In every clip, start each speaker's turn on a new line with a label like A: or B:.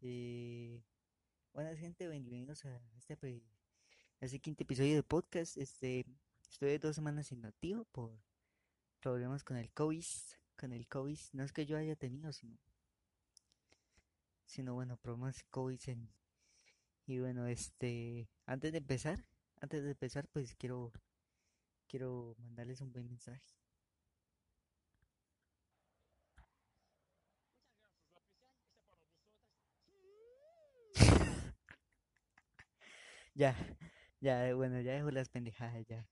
A: Eh, buenas gente, bienvenidos a este, quinto episodio de podcast. Este, estoy dos semanas inactivo por problemas con el COVID, con el COVID. No es que yo haya tenido, sino, sino bueno, problemas COVID. en- y bueno, este, antes de empezar, antes de empezar, pues quiero, quiero mandarles un buen mensaje. Ya, ya, bueno, ya dejo las pendejadas, ya,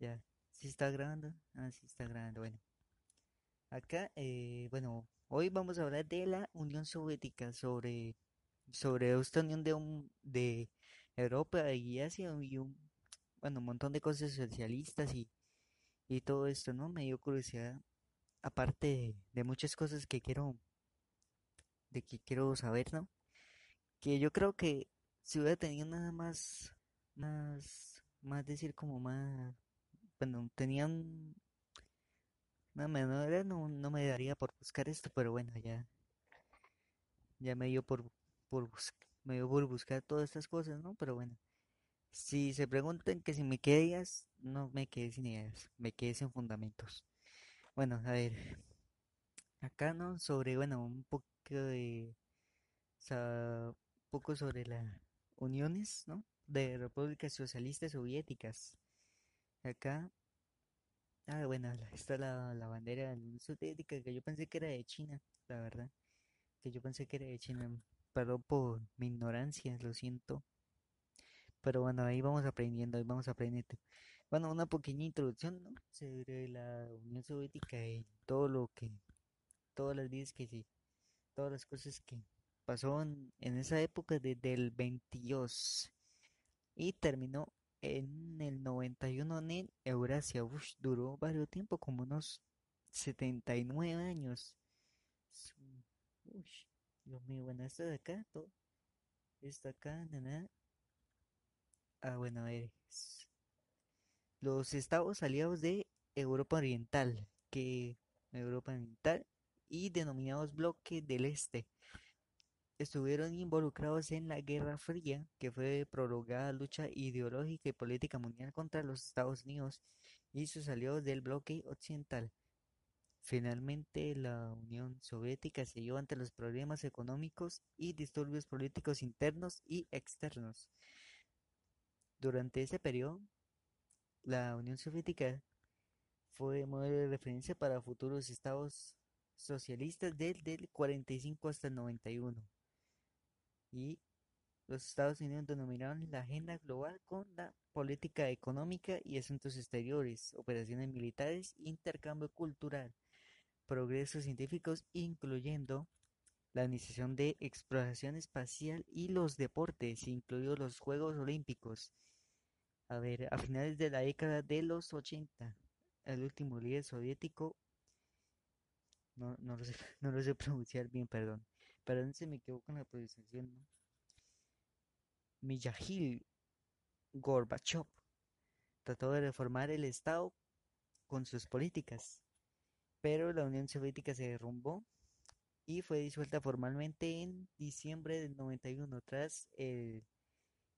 A: ya. ¿Sí está grabando? Ah, sí está grabando, bueno. Acá, eh, bueno, hoy vamos a hablar de la Unión Soviética, sobre, sobre esta unión de, un, de Europa y Asia y un, bueno, un montón de cosas socialistas y, y todo esto, ¿no? Me dio curiosidad, aparte de, de muchas cosas que quiero, de que quiero saber, ¿no? Que yo creo que si hubiera tenido nada más, más, más decir como más, bueno, tenían una menor no, no me daría por buscar esto, pero bueno, ya, ya me dio por, por me dio por buscar todas estas cosas, ¿no? Pero bueno, si se preguntan que si me quedé ideas, no me quedé sin ideas, me quedé sin fundamentos. Bueno, a ver, acá, ¿no? Sobre, bueno, un poco de, un poco sobre las uniones, ¿no? De repúblicas socialistas soviéticas. Acá, ah, bueno, está la, la bandera de la Unión Soviética, que yo pensé que era de China, la verdad, que yo pensé que era de China. Perdón por mi ignorancia, lo siento. Pero bueno, ahí vamos aprendiendo, ahí vamos aprendiendo. Bueno, una pequeña introducción, ¿no? Sobre la Unión Soviética y todo lo que, todas las vidas que sí, todas las cosas que pasó en, en esa época desde el 22 y terminó en el 91 en Eurasia. Ush, duró varios tiempo, como unos 79 años. Ush, Dios mío, bueno, esto de acá, todo, esto acá, nada. Ah, bueno, a ver. Los estados aliados de Europa Oriental, que Europa Oriental y denominados Bloque del Este. Estuvieron involucrados en la Guerra Fría, que fue prolongada lucha ideológica y política mundial contra los Estados Unidos y sus aliados del bloque occidental. Finalmente, la Unión Soviética se halló ante los problemas económicos y disturbios políticos internos y externos. Durante ese periodo, la Unión Soviética fue modelo de referencia para futuros estados socialistas desde el 45 hasta el 91 y los Estados Unidos denominaron la agenda global con la política económica y asuntos exteriores, operaciones militares, intercambio cultural, progresos científicos, incluyendo la iniciación de exploración espacial y los deportes, incluidos los Juegos Olímpicos. A ver, a finales de la década de los 80, el último líder soviético, no, no lo sé pronunciar bien, perdón, perdón se me equivoco en la pronunciación, ¿no? Mijail Gorbachov trató de reformar el Estado con sus políticas, pero la Unión Soviética se derrumbó y fue disuelta formalmente en diciembre del 91 tras el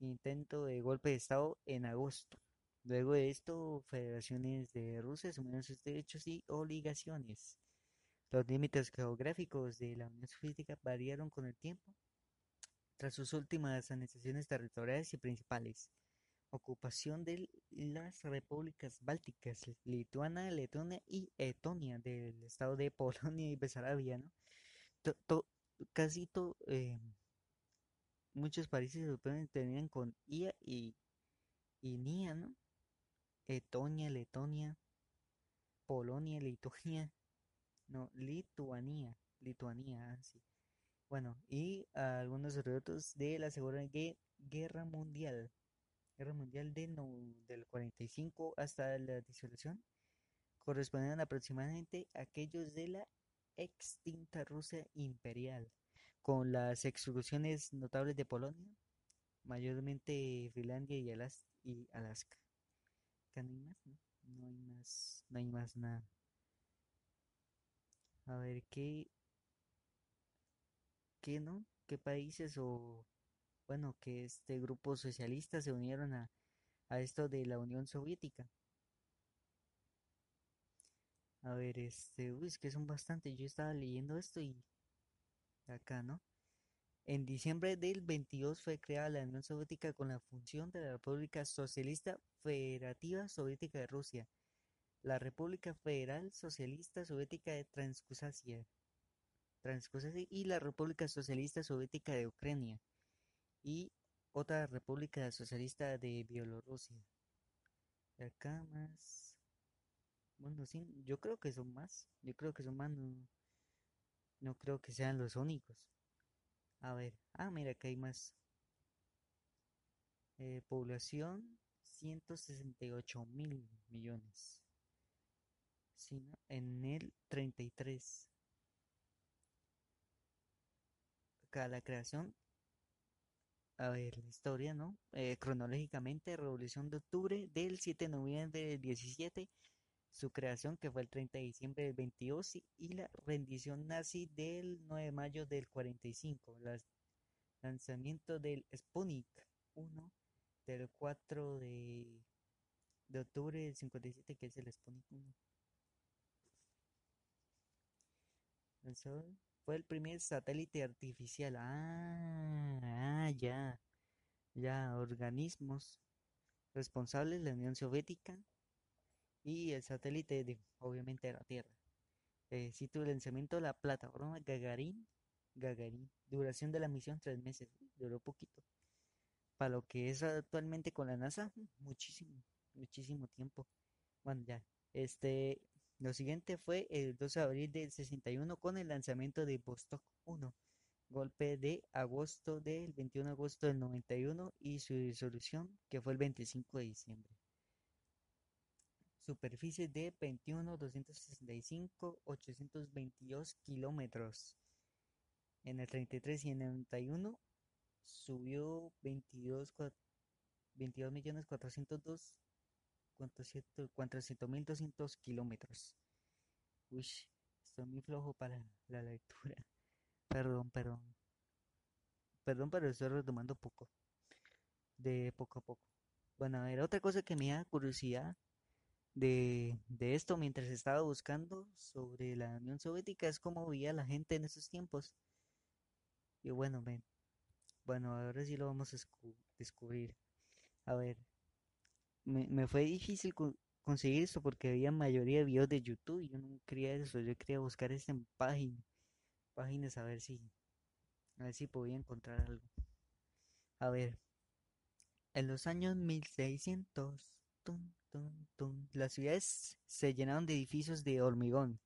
A: intento de golpe de Estado en agosto. Luego de esto, federaciones de Rusia asumieron sus derechos y obligaciones. Los límites geográficos de la Unión Soviética variaron con el tiempo tras sus últimas anexaciones territoriales y principales. Ocupación de las repúblicas bálticas, Lituania, Letonia y Etonia del estado de Polonia y Besarabia, ¿no? Casi to- eh, muchos países europeos tenían con IA y, y NIA, ¿no? Etonia, Letonia, Polonia, Lituania, no, Lituania, Lituania, ah, sí. Bueno, y algunos relatos de la Segunda Gue- Guerra Mundial, Guerra Mundial de no- del 45 hasta la disolución, correspondían aproximadamente a aquellos de la extinta Rusia imperial, con las exclusiones notables de Polonia, mayormente Finlandia y, Alas- y Alaska. No hay más, ¿no? No hay más, no hay más nada. A ver qué. qué no, qué países o, bueno, que este grupo socialista se unieron a, a esto de la Unión Soviética. A ver, este, uy, es que son bastante. Yo estaba leyendo esto y acá, ¿no? En diciembre del 22 fue creada la Unión Soviética con la función de la República Socialista Federativa Soviética de Rusia, la República Federal Socialista Soviética de Transcaucasia y la República Socialista Soviética de Ucrania y otra República Socialista de Bielorrusia. Acá más, bueno, sí, yo creo que son más, yo creo que son más, no, no creo que sean los únicos. A ver, ah, mira, que hay más. Eh, población, 168 mil millones. Sí, ¿no? En el 33. Acá la creación, a ver, la historia, ¿no? Eh, cronológicamente, Revolución de Octubre del 7 de noviembre del 17, su creación que fue el 30 de diciembre del 22 y, la rendición nazi del 9 de mayo del 45, el lanzamiento del Sputnik 1 del 4 de, de octubre del 57 que es el Sputnik 1. Fue el primer satélite artificial. Ah, ah, ya, ya, organismos responsables la Unión Soviética y el satélite de, obviamente, de la Tierra. Eh, sitio de lanzamiento la plataforma Gagarin. Gagarin. Duración de la misión tres meses. Duró poquito. Para lo que es actualmente con la NASA, muchísimo, muchísimo tiempo. Bueno, ya. Este, lo siguiente fue el 12 de abril del 61 con el lanzamiento de Vostok 1. Golpe de agosto del 21 de agosto del 91 y su disolución que fue el 25 de diciembre superficie de 21.265.822 kilómetros. En el 33 y en el 91 subió 22, 22 millones 402 400.200 kilómetros. Uy, estoy muy flojo para la lectura. Perdón, perdón. Perdón, pero estoy retomando poco. De poco a poco. Bueno, a ver, otra cosa que me da curiosidad de, de esto mientras estaba buscando sobre la Unión Soviética es cómo vivía la gente en esos tiempos. Y bueno, ven, bueno, ahora sí lo vamos a descubrir. A ver, me, me fue difícil conseguir esto porque había mayoría de videos de YouTube y yo no quería eso, yo quería buscar esto en páginas, páginas a ver si, a ver si podía encontrar algo. A ver, en los años 1600 las ciudades se llenaron de edificios de hormigón.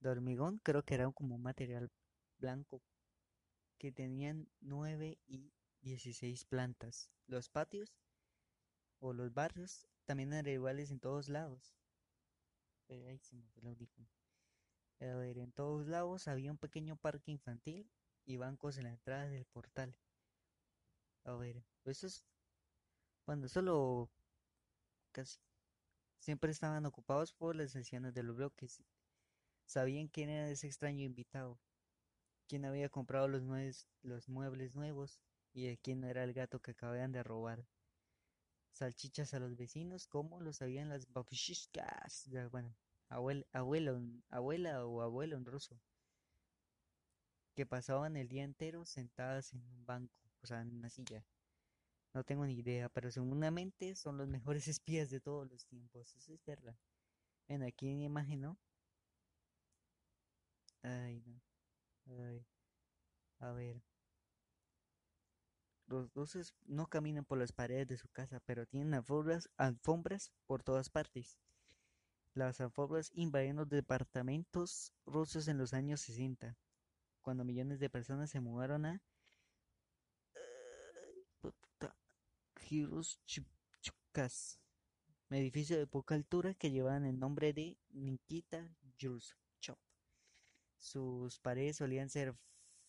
A: De hormigón creo que era como un material blanco que tenían 9 y 16 plantas. Los patios o los barrios también eran iguales en todos lados. Ahí se me fue el. A ver, en todos lados había un pequeño parque infantil y bancos en la entrada del portal. A ver, eso es cuando solo casi siempre estaban ocupados por las ancianas de los bloques. Sabían quién era ese extraño invitado, quién había comprado los, los muebles nuevos y de quién era el gato que acababan de robar. Salchichas a los vecinos, como lo sabían las babushkas, bueno, abuela, abuelo, abuela o abuelo en ruso, que pasaban el día entero sentadas en un banco, o sea, en una silla. No tengo ni idea, pero seguramente son los mejores espías de todos los tiempos. Eso es verdad. Ven aquí en imagen, ¿no? Ay, no. Ay. A ver. Los rusos no caminan por las paredes de su casa, pero tienen alfombras, alfombras por todas partes. Las alfombras invadieron los departamentos rusos en los años 60, cuando millones de personas se mudaron a Chukas, edificio de poca altura que llevaban el nombre de Nikita Khrushchev. Sus paredes solían ser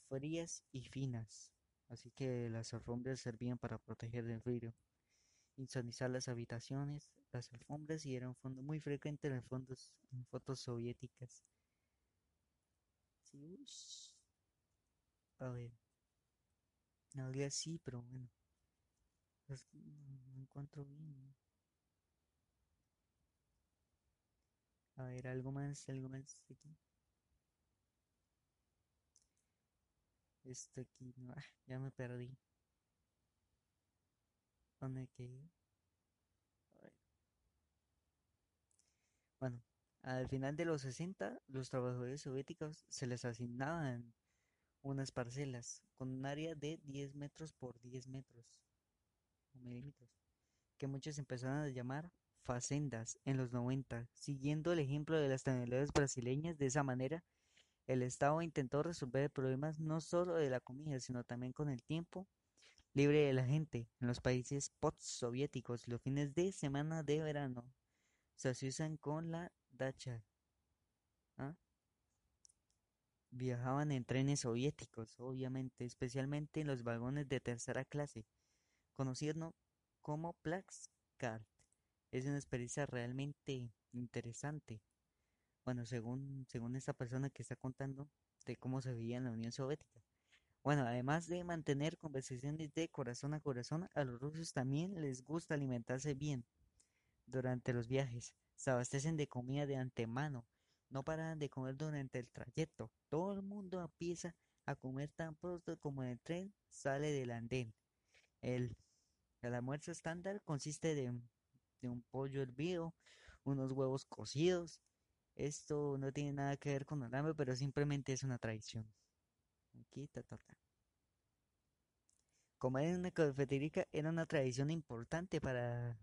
A: frías y finas, así que las alfombras servían para proteger del frío. Insonizar las habitaciones, las alfombras y era un muy frecuente en, fondos, en fotos soviéticas. A ver, algo así, pero bueno. no encuentro bien. A ver, algo más, algo más aquí. Esto aquí, no, ah, ya me perdí. ¿Dónde quedé? A ver. Bueno, al final de los 60, los trabajadores soviéticos se les asignaban unas parcelas con un área de 10 metros por 10 metros que muchos empezaron a llamar facendas en los 90, siguiendo el ejemplo de las telenovelas brasileñas. De esa manera, el Estado intentó resolver problemas no solo de la comida, sino también con el tiempo libre de la gente. En los países postsoviéticos, los fines de semana de verano se asocian con la dacha. ¿ah? Viajaban en trenes soviéticos, obviamente, especialmente en los vagones de tercera clase, conocidos ¿no? como Plaxcart. Es una experiencia realmente interesante. Bueno, según, según esta persona que está contando de cómo se veía en la Unión Soviética. Bueno, además de mantener conversaciones de corazón a corazón, a los rusos también les gusta alimentarse bien durante los viajes. Se abastecen de comida de antemano. No paran de comer durante el trayecto. Todo el mundo empieza a comer tan pronto como el tren sale del andén. El, el almuerzo estándar consiste de, de un pollo hervido, unos huevos cocidos. Esto no tiene nada que ver con hambre, pero simplemente es una tradición. Aquí, ta. Comer en una cafetería era una tradición importante para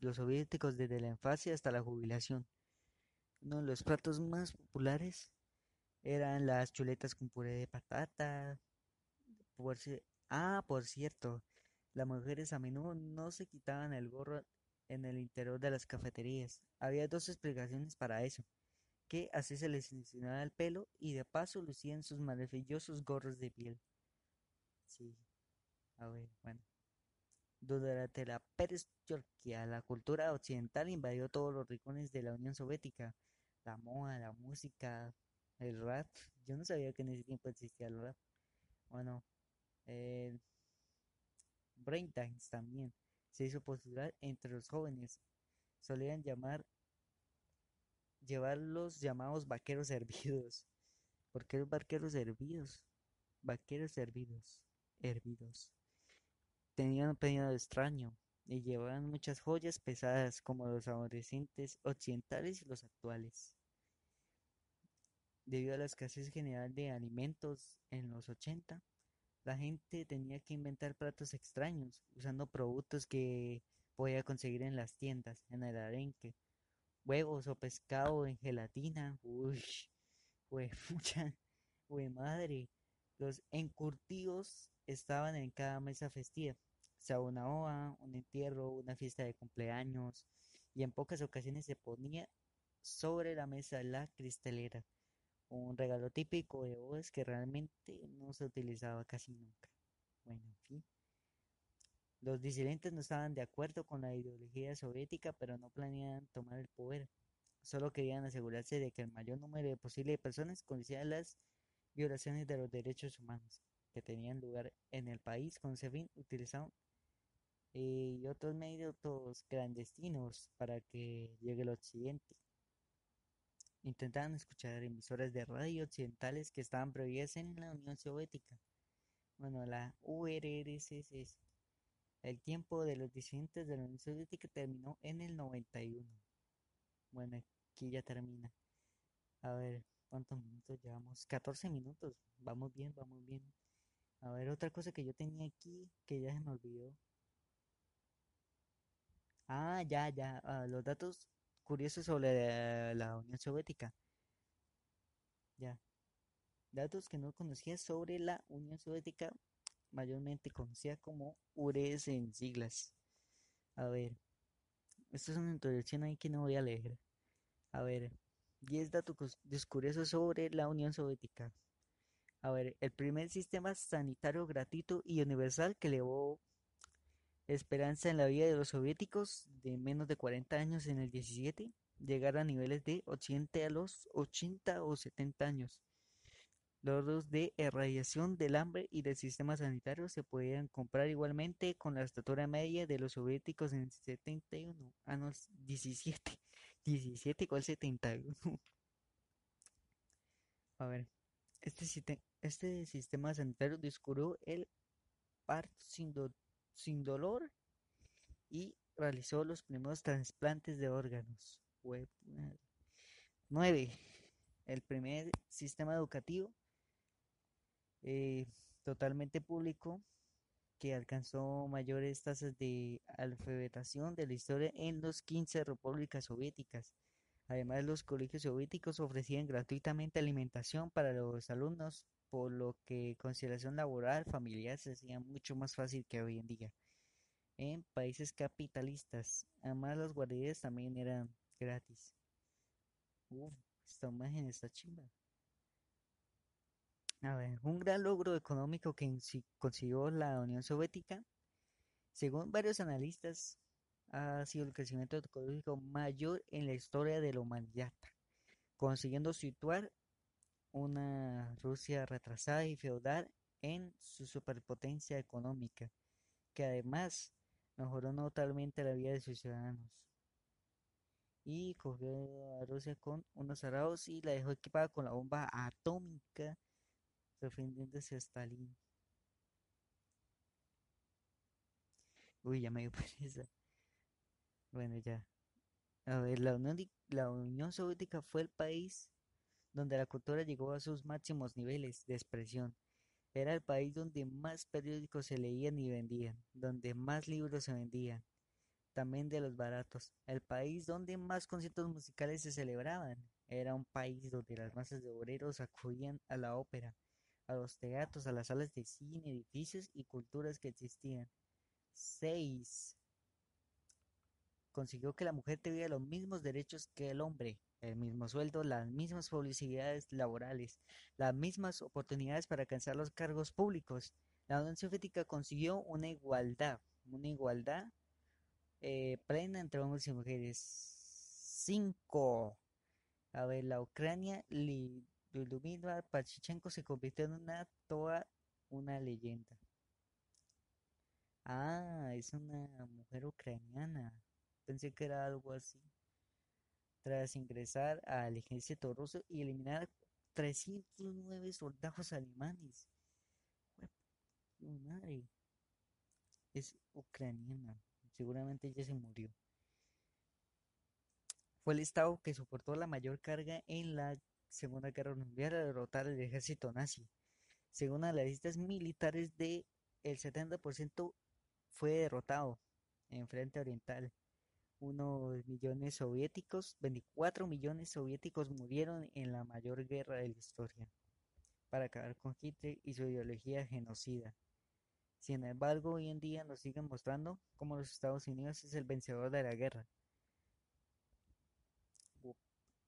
A: los soviéticos desde la infancia hasta la jubilación. Uno de los platos más populares eran las chuletas con puré de patata. Ah, por cierto, las mujeres a menudo no se quitaban el gorro en el interior de las cafeterías. Había dos explicaciones para eso, que así se les ensinaba el pelo y de paso lucían sus maravillosos gorros de piel. Sí, a ver, bueno. Durante la perestroika, la cultura occidental invadió todos los rincones de la Unión Soviética. La moda, la música, el rap. Yo no sabía que en ese tiempo existía el rap. Bueno, el breakdance también se hizo popular entre los jóvenes. Solían llamar, llevar los llamados vaqueros hervidos. ¿Por qué los vaqueros hervidos? Vaqueros hervidos, hervidos. Tenían un peinado extraño y llevaban muchas joyas pesadas como los adolescentes occidentales y los actuales. Debido a la escasez general de alimentos en los 80, la gente tenía que inventar platos extraños usando productos que podía conseguir en las tiendas, en el arenque, huevos o pescado en gelatina. Uy, fue mucha, fue madre. Los encurtidos estaban en cada mesa festiva, sea una boda, un entierro, una fiesta de cumpleaños, y en pocas ocasiones se ponía sobre la mesa la cristalera, un regalo típico de bodas que realmente no se utilizaba casi nunca. Bueno, en fin. Los disidentes no estaban de acuerdo con la ideología soviética, pero no planeaban tomar el poder. Solo querían asegurarse de que el mayor número de posible personas conocieran las violaciones de los derechos humanos que tenían lugar en el país. Con ese fin, utilizaron eh, y otros medios clandestinos para que llegue el occidente. Intentaban escuchar emisoras de radio occidentales que estaban prohibidas en la Unión Soviética. Bueno, la URSS. El tiempo de los disidentes de la Unión Soviética terminó en el 91. Bueno, aquí ya termina. A ver, ¿cuántos minutos llevamos? 14 minutos. Vamos bien, vamos bien. A ver, otra cosa que yo tenía aquí que ya se me olvidó. Ah, ya, ya. ah, los datos curiosos sobre la Unión Soviética. Ya. Datos que no conocía sobre la Unión Soviética, mayormente conocida como URSS en siglas. A ver, esto es una introducción ahí que no voy a leer. A ver, 10 datos curiosos sobre la Unión Soviética. A ver, el primer sistema sanitario gratuito y universal que elevó esperanza en la vida de los soviéticos de menos de 40 años en el 17, llegar a niveles de 80 a los 80 o 70 años. Logros de irradiación del hambre y del sistema sanitario se podían comprar igualmente con la estatura media de los soviéticos en 71. Ah, no, 17. 17 igual 71. A ver, este, este sistema sanitario descubrió el parto sin, sin dolor y realizó los primeros trasplantes de órganos. 9. El primer sistema educativo eh, totalmente público que alcanzó mayores tasas de alfabetización de la historia en los 15 repúblicas soviéticas. Además, los colegios soviéticos ofrecían gratuitamente alimentación para los alumnos, por lo que conciliación laboral familiar se hacía mucho más fácil que hoy en día. En países capitalistas, además las guarderías también eran gratis. Uf, esta imagen está chimba. Un gran logro económico que consiguió la Unión Soviética, según varios analistas, ha sido el crecimiento económico mayor en la historia de la humanidad, consiguiendo situar una Rusia retrasada y feudal en su superpotencia económica, que además mejoró notablemente la vida de sus ciudadanos. Y cogió a Rusia con unos arados y la dejó equipada con la bomba atómica defendiéndose a Stalin. Uy, ya me dio pereza. Bueno, ya. A ver, la Unión, la Unión Soviética fue el país donde la cultura llegó a sus máximos niveles de expresión. Era el país donde más periódicos se leían y vendían, donde más libros se vendían, también de los baratos. El país donde más conciertos musicales se celebraban. Era un país donde las masas de obreros acudían a la ópera, a los teatros, a las salas de cine, edificios y culturas que existían. 6. Consiguió que la mujer tuviera los mismos derechos que el hombre, el mismo sueldo, las mismas publicidades laborales, las mismas oportunidades para alcanzar los cargos públicos. La Unión Soviética consiguió una igualdad, una igualdad eh, plena entre hombres y mujeres. 5. A ver, la Ucrania Lyudmila Pachichenko se convirtió en una toda una leyenda. Ah, es una mujer ucraniana. Pensé que era algo así. Tras ingresar al ejército ruso y eliminar 309 soldados alemanes. Madre. Es ucraniana. Seguramente ella se murió. Fue el estado que soportó la mayor carga en la Segunda Guerra Mundial a derrotar al ejército nazi. Según analistas militares, el 70% fue derrotado en frente oriental. Unos millones soviéticos, 24 millones soviéticos murieron en la mayor guerra de la historia para acabar con Hitler y su ideología genocida. Sin embargo, hoy en día nos siguen mostrando cómo los Estados Unidos es el vencedor de la guerra.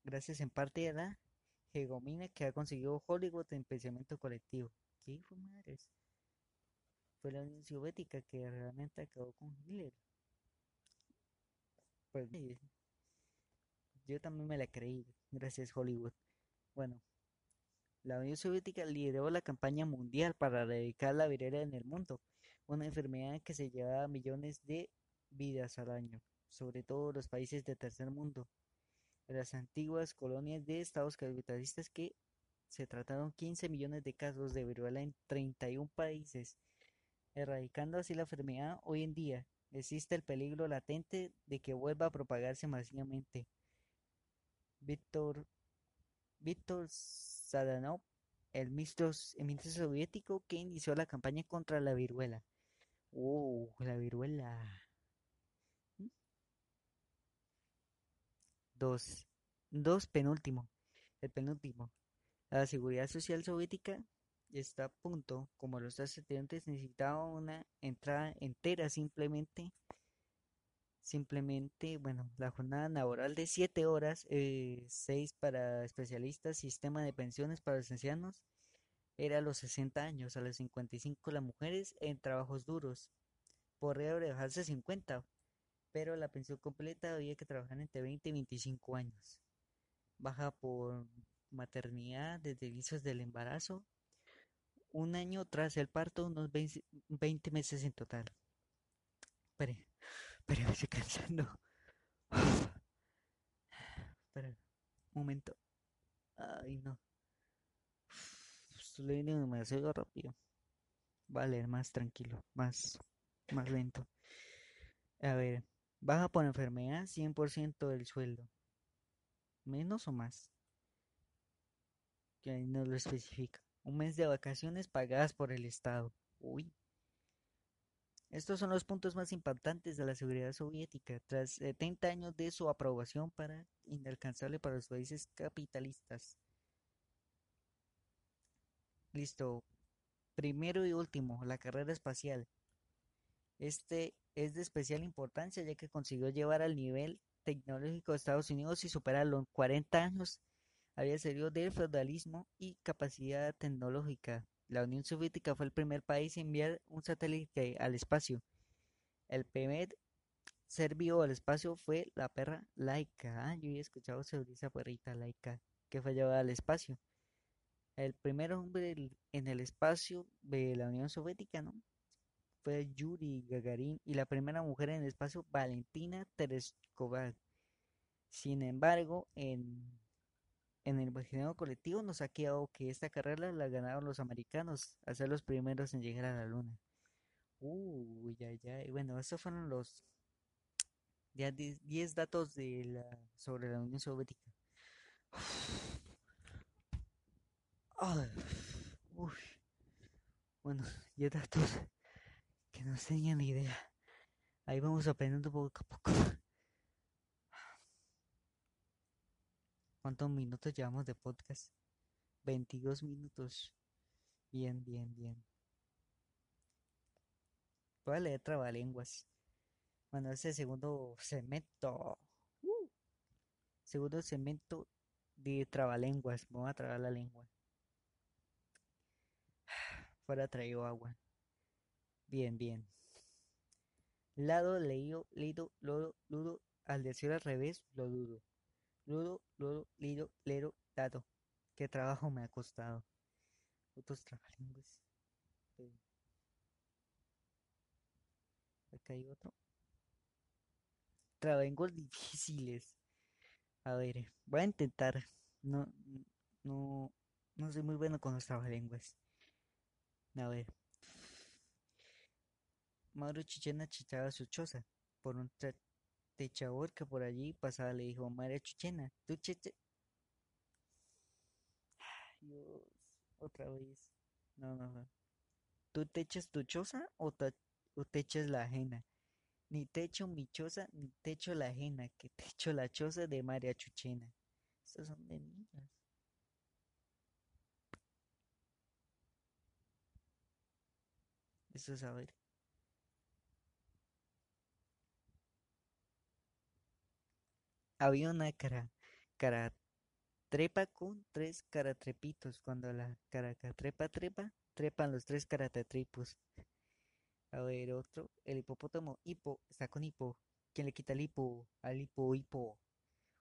A: Gracias en parte a la hegemonía que ha conseguido Hollywood en pensamiento colectivo. ¿Qué hijo madres? Fue la Unión Soviética que realmente acabó con Hitler. Pues yo también me la creí, gracias Hollywood. Bueno, la Unión Soviética lideró la campaña mundial para erradicar la viruela en el mundo, una enfermedad que se llevaba millones de vidas al año, sobre todo los países del tercer mundo las antiguas colonias de estados capitalistas que se trataron 15 millones de casos de viruela en 31 países, erradicando así la enfermedad hoy en día. Existe el peligro latente de que vuelva a propagarse masivamente. Víctor Víctor Sadanov, el ministro, soviético que inició la campaña contra la viruela. ¡Uh, la viruela! Dos. Dos, penúltimo. El penúltimo. La seguridad social soviética está a punto, como los estudiantes necesitaba una entrada entera simplemente. Simplemente, bueno, la jornada laboral de siete horas, eh, seis para especialistas, sistema de pensiones para los ancianos, era a los 60 años, a los 55 las mujeres en trabajos duros. Podría dejarse 50, pero la pensión completa había que trabajar entre 20 y 25 años. Baja por maternidad desde inicios del embarazo, un año tras el parto, unos 20, meses en total. Espere, espere, me estoy cansando. Espera, un momento. Ay, no. Estoy leyendo demasiado rápido. Vale, más tranquilo, más, más lento. A ver, baja por enfermedad 100% del sueldo. ¿Menos o más? Que ahí no lo especifica. Un mes de vacaciones pagadas por el Estado. Uy. Estos son los puntos más importantes de la seguridad soviética, tras 70 años de su aprobación para inalcanzable para los países capitalistas. Listo. Primero y último, la carrera espacial. Este es de especial importancia ya que consiguió llevar al nivel tecnológico de Estados Unidos y superar los 40 años había salido del feudalismo y capacidad tecnológica. La Unión Soviética fue el primer país en enviar un satélite al espacio. El primer ser vivo al espacio fue la perra Laika. Ah, yo he escuchado sobre esa perrita Laika que fue llevada al espacio. El primer hombre en el espacio de la Unión Soviética, ¿no? Fue Yuri Gagarin y la primera mujer en el espacio, Valentina Tereshkova. Sin embargo, en, en el imaginario colectivo nos ha quedado que esta carrera la ganaron los americanos, a ser los primeros en llegar a la luna. Uy, ya, ya. Y bueno, estos fueron los 10 datos de la, sobre la Unión Soviética. Bueno, ya datos que no tenían ni idea. Ahí vamos aprendiendo poco a poco. ¿Cuántos minutos llevamos de podcast? 22 minutos. Bien, bien, bien. Voy a leer trabalenguas. Bueno, ese segundo cemento. Uh, segundo cemento de trabalenguas. Me voy a trabar la lengua. Fuera traído agua. Bien, bien. Lado, leído, leído, lodo, ludo. Al decir al revés, lo dudo. Ludo, ludo, lido, lero, dado. Qué trabajo me ha costado. Otros trabalenguas. Acá hay otro. Trabalenguas difíciles. A ver, voy a intentar. No, no, no soy muy bueno con los trabalenguas. A ver. Mauro Chichena chichaba su choza por un techador que por allí pasaba. Le dijo, María Chichena, tú cheche... Dios, otra vez. No, no, no. ¿Tú te echas tu choza o, o te echas la ajena? Ni te echo mi choza, ni te echo la ajena, que te echo la choza de María Chuchena. Estos son de niños. Eso es a Había una cara, cara trepa con tres caratrepitos. Cuando la cara trepa trepa, trepan los tres caratrepos. A ver, otro. El hipopótamo hipo está con hipo. ¿Quién le quita el hipo? Al hipo, hipo.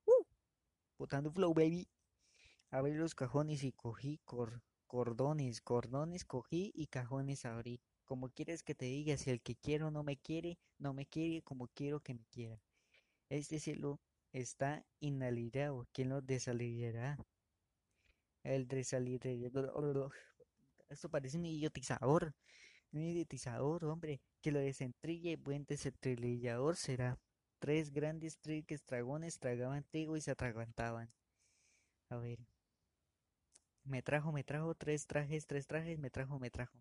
A: ¡Uh! Botando flow, baby. Abrí los cajones y cogí cordones. Cordones cogí y cajones abrí. Como quieres que te diga, si el que quiero no me quiere, no me quiere como quiero que me quiera. Este cielo está inalirado. ¿Quién lo desalirará? El desalirado. Esto parece un idiotizador. Un idiotizador, hombre, que lo desentrille, buen desentrillador será. Tres grandes triques dragones tragaban trigo y se atragantaban. A ver. Me trajo, me trajo, tres trajes, tres trajes, me trajo, me trajo.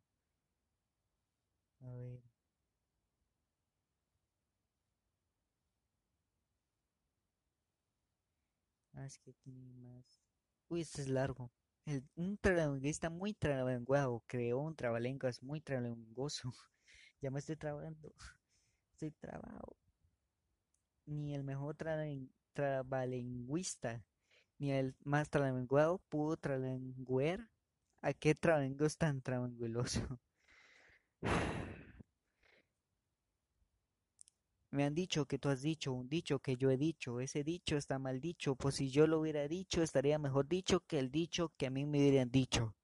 A: A ver. Uy, este es largo. Un trabalenguista muy trabalenguado creó un trabalenguas muy trabalengoso. ya me estoy trabando. Estoy trabado. Ni el mejor trabalenguista, ni el más trabalenguado pudo trabalenguer a qué trabalengo es tan trabalenguoso. Me han dicho que tú has dicho, un dicho que yo he dicho, ese dicho está mal dicho, pues si yo lo hubiera dicho, estaría mejor dicho que el dicho que a mí me hubieran dicho.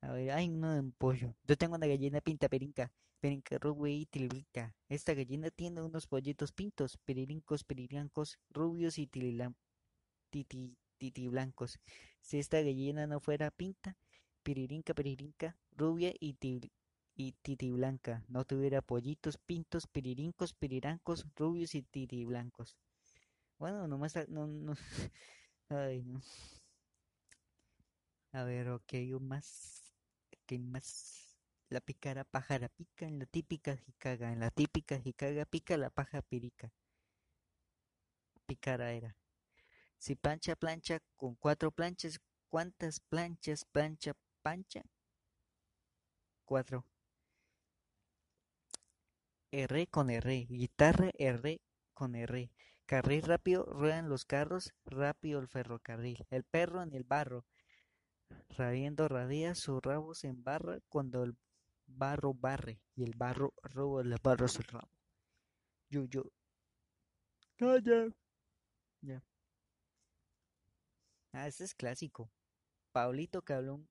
A: A ver, ay, no, un pollo. Yo tengo una gallina pinta perinca, perinca rubia y tilibrinca. Esta gallina tiene unos pollitos pintos, peririncos, peririancos, rubios y tililam, titi, titi blancos. Si esta gallina no fuera pinta, piririnca, piririnca, rubia y til- y titi blanca, no tuviera pollitos pintos, piririncos, pirirancos, rubios y titi blancos. Bueno, nomás, no, no, ay, no. A ver, ok, un más, ¿qué más? La pícara pájara pica, en la típica jicaga, en la típica jicaga pica, la paja pirica, picara era. Si plancha plancha con cuatro planchas, ¿cuántas planchas plancha pancha? Cuatro. R con R, guitarra R con R. Carril rápido, ruedan los carros, rápido el ferrocarril. El perro en el barro, rabiendo radea, su rabo se embarra cuando el barro barre y el barro roba el barro su rabo. Yo, yo, calla. Ya. Ah, ese es clásico. Pablito Cablón,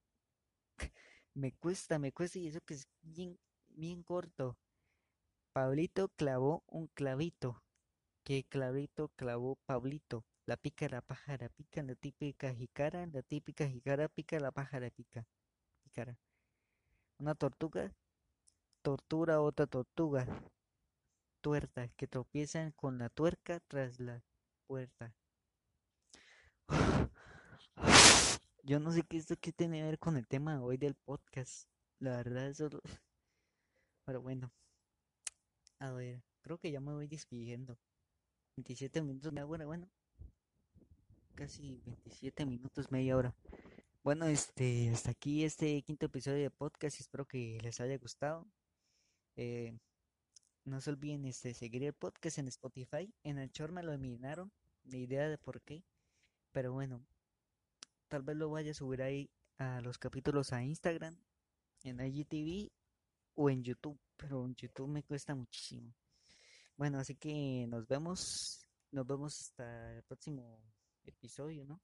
A: me cuesta, me cuesta y eso que es bien corto. Pablito clavó un clavito. ¿Qué clavito clavó Pablito? La pica la pájara pica, la típica jicara, la típica jicara pica, la pájara pica. Pícara. Una tortuga tortura otra tortuga. Tuerta, que tropiezan con la tuerca tras la puerta. Yo no sé qué esto qué tiene que ver con el tema hoy del podcast. La verdad, eso. Pero bueno, a ver, creo que ya me voy despidiendo. 27 minutos, media hora, bueno, casi 27 minutos, media hora. Bueno, este, hasta aquí este quinto episodio de podcast. Espero que les haya gustado. Eh, no se olviden este, seguir el podcast en Spotify. En el short me lo eliminaron, ni idea de por qué. Pero bueno, tal vez lo vaya a subir ahí a los capítulos a Instagram, en IGTV o en YouTube. Pero en YouTube me cuesta muchísimo. Bueno, así que nos vemos. Nos vemos hasta el próximo episodio, ¿no?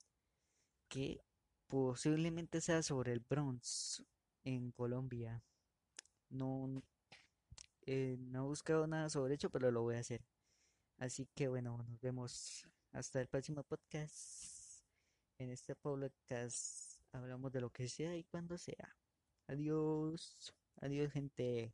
A: Que posiblemente sea sobre el Bronx en Colombia. No, eh, no he buscado nada sobre ello, pero lo voy a hacer. Así que bueno, nos vemos hasta el próximo podcast. En este podcast hablamos de lo que sea y cuando sea. Adiós. Adiós, gente.